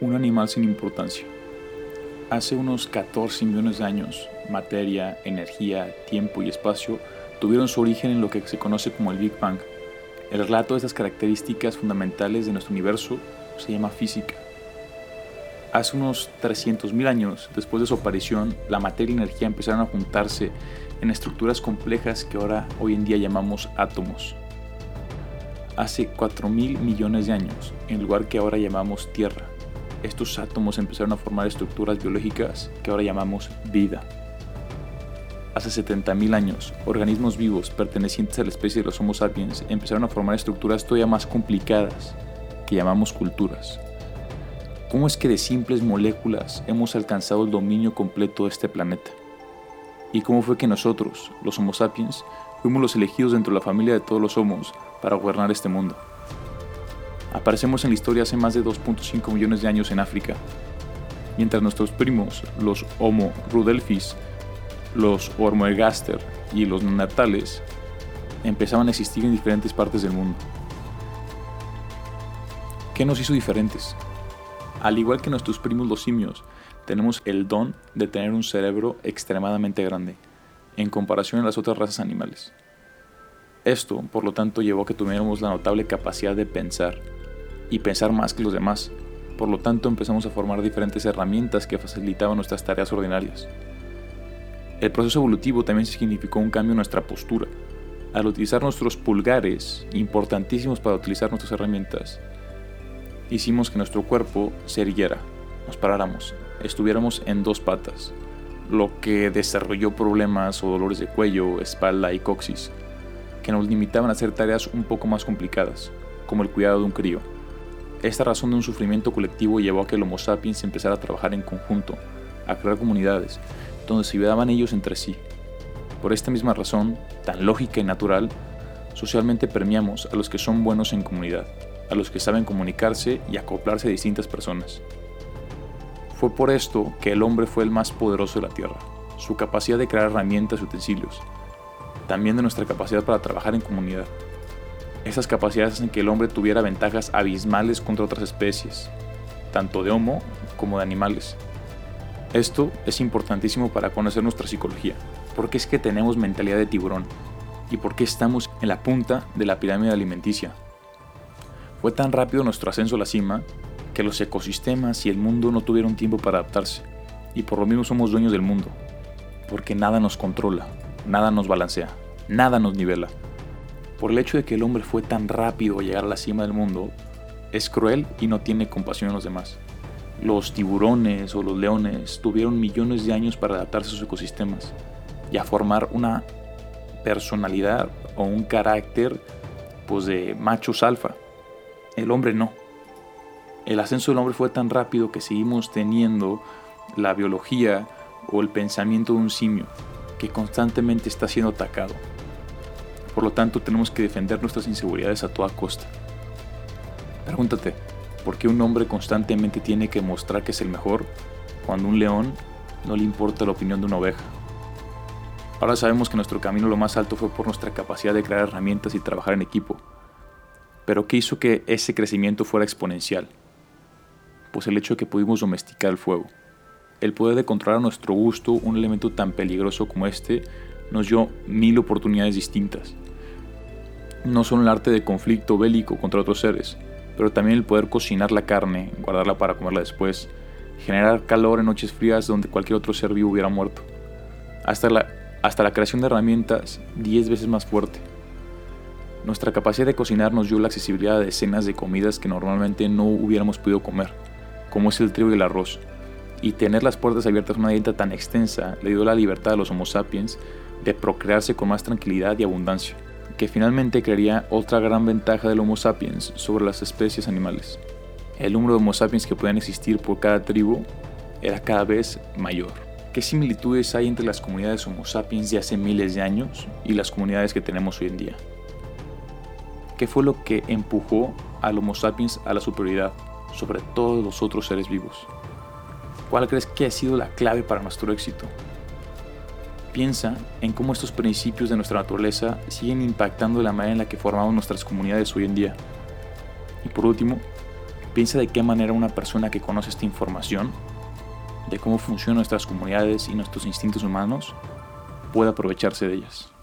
un animal sin importancia. Hace unos 14 millones de años, materia, energía, tiempo y espacio tuvieron su origen en lo que se conoce como el Big Bang. El relato de estas características fundamentales de nuestro universo se llama física. Hace unos 300.000 años, después de su aparición, la materia y energía empezaron a juntarse en estructuras complejas que ahora hoy en día llamamos átomos. Hace 4.000 millones de años, en el lugar que ahora llamamos Tierra, estos átomos empezaron a formar estructuras biológicas que ahora llamamos vida. Hace 70.000 años, organismos vivos pertenecientes a la especie de los Homo sapiens empezaron a formar estructuras todavía más complicadas que llamamos culturas. ¿Cómo es que de simples moléculas hemos alcanzado el dominio completo de este planeta? ¿Y cómo fue que nosotros, los Homo sapiens, fuimos los elegidos dentro de la familia de todos los Homos para gobernar este mundo? Aparecemos en la historia hace más de 2.5 millones de años en África, mientras nuestros primos, los Homo rudelphis, los Homo ergaster y los neandertales, empezaban a existir en diferentes partes del mundo. ¿Qué nos hizo diferentes? Al igual que nuestros primos los simios, tenemos el don de tener un cerebro extremadamente grande, en comparación a las otras razas animales. Esto, por lo tanto, llevó a que tuviéramos la notable capacidad de pensar, y pensar más que los demás. Por lo tanto, empezamos a formar diferentes herramientas que facilitaban nuestras tareas ordinarias. El proceso evolutivo también significó un cambio en nuestra postura. Al utilizar nuestros pulgares, importantísimos para utilizar nuestras herramientas, hicimos que nuestro cuerpo se erguiera, nos paráramos, estuviéramos en dos patas, lo que desarrolló problemas o dolores de cuello, espalda y coxis, que nos limitaban a hacer tareas un poco más complicadas, como el cuidado de un crío. Esta razón de un sufrimiento colectivo llevó a que el Homo sapiens empezara a trabajar en conjunto, a crear comunidades, donde se ayudaban ellos entre sí. Por esta misma razón, tan lógica y natural, socialmente premiamos a los que son buenos en comunidad, a los que saben comunicarse y acoplarse a distintas personas. Fue por esto que el hombre fue el más poderoso de la Tierra, su capacidad de crear herramientas y utensilios, también de nuestra capacidad para trabajar en comunidad. Esas capacidades hacen que el hombre tuviera ventajas abismales contra otras especies, tanto de homo como de animales. Esto es importantísimo para conocer nuestra psicología, porque es que tenemos mentalidad de tiburón y por qué estamos en la punta de la pirámide alimenticia. Fue tan rápido nuestro ascenso a la cima que los ecosistemas y el mundo no tuvieron tiempo para adaptarse, y por lo mismo somos dueños del mundo, porque nada nos controla, nada nos balancea, nada nos nivela. Por el hecho de que el hombre fue tan rápido a llegar a la cima del mundo, es cruel y no tiene compasión en los demás. Los tiburones o los leones tuvieron millones de años para adaptarse a sus ecosistemas y a formar una personalidad o un carácter pues de machos alfa. El hombre no. El ascenso del hombre fue tan rápido que seguimos teniendo la biología o el pensamiento de un simio que constantemente está siendo atacado. Por lo tanto, tenemos que defender nuestras inseguridades a toda costa. Pregúntate, ¿por qué un hombre constantemente tiene que mostrar que es el mejor cuando un león no le importa la opinión de una oveja? Ahora sabemos que nuestro camino lo más alto fue por nuestra capacidad de crear herramientas y trabajar en equipo. Pero ¿qué hizo que ese crecimiento fuera exponencial? Pues el hecho de que pudimos domesticar el fuego. El poder de controlar a nuestro gusto un elemento tan peligroso como este nos dio mil oportunidades distintas no solo el arte de conflicto bélico contra otros seres, pero también el poder cocinar la carne, guardarla para comerla después, generar calor en noches frías donde cualquier otro ser vivo hubiera muerto, hasta la, hasta la creación de herramientas 10 veces más fuerte. Nuestra capacidad de cocinar nos dio la accesibilidad a decenas de comidas que normalmente no hubiéramos podido comer, como es el trigo y el arroz, y tener las puertas abiertas a una dieta tan extensa le dio la libertad a los Homo sapiens de procrearse con más tranquilidad y abundancia que finalmente crearía otra gran ventaja del Homo sapiens sobre las especies animales. El número de Homo sapiens que podían existir por cada tribu era cada vez mayor. ¿Qué similitudes hay entre las comunidades Homo sapiens de hace miles de años y las comunidades que tenemos hoy en día? ¿Qué fue lo que empujó al Homo sapiens a la superioridad sobre todos los otros seres vivos? ¿Cuál crees que ha sido la clave para nuestro éxito? Piensa en cómo estos principios de nuestra naturaleza siguen impactando la manera en la que formamos nuestras comunidades hoy en día. Y por último, piensa de qué manera una persona que conoce esta información, de cómo funcionan nuestras comunidades y nuestros instintos humanos, puede aprovecharse de ellas.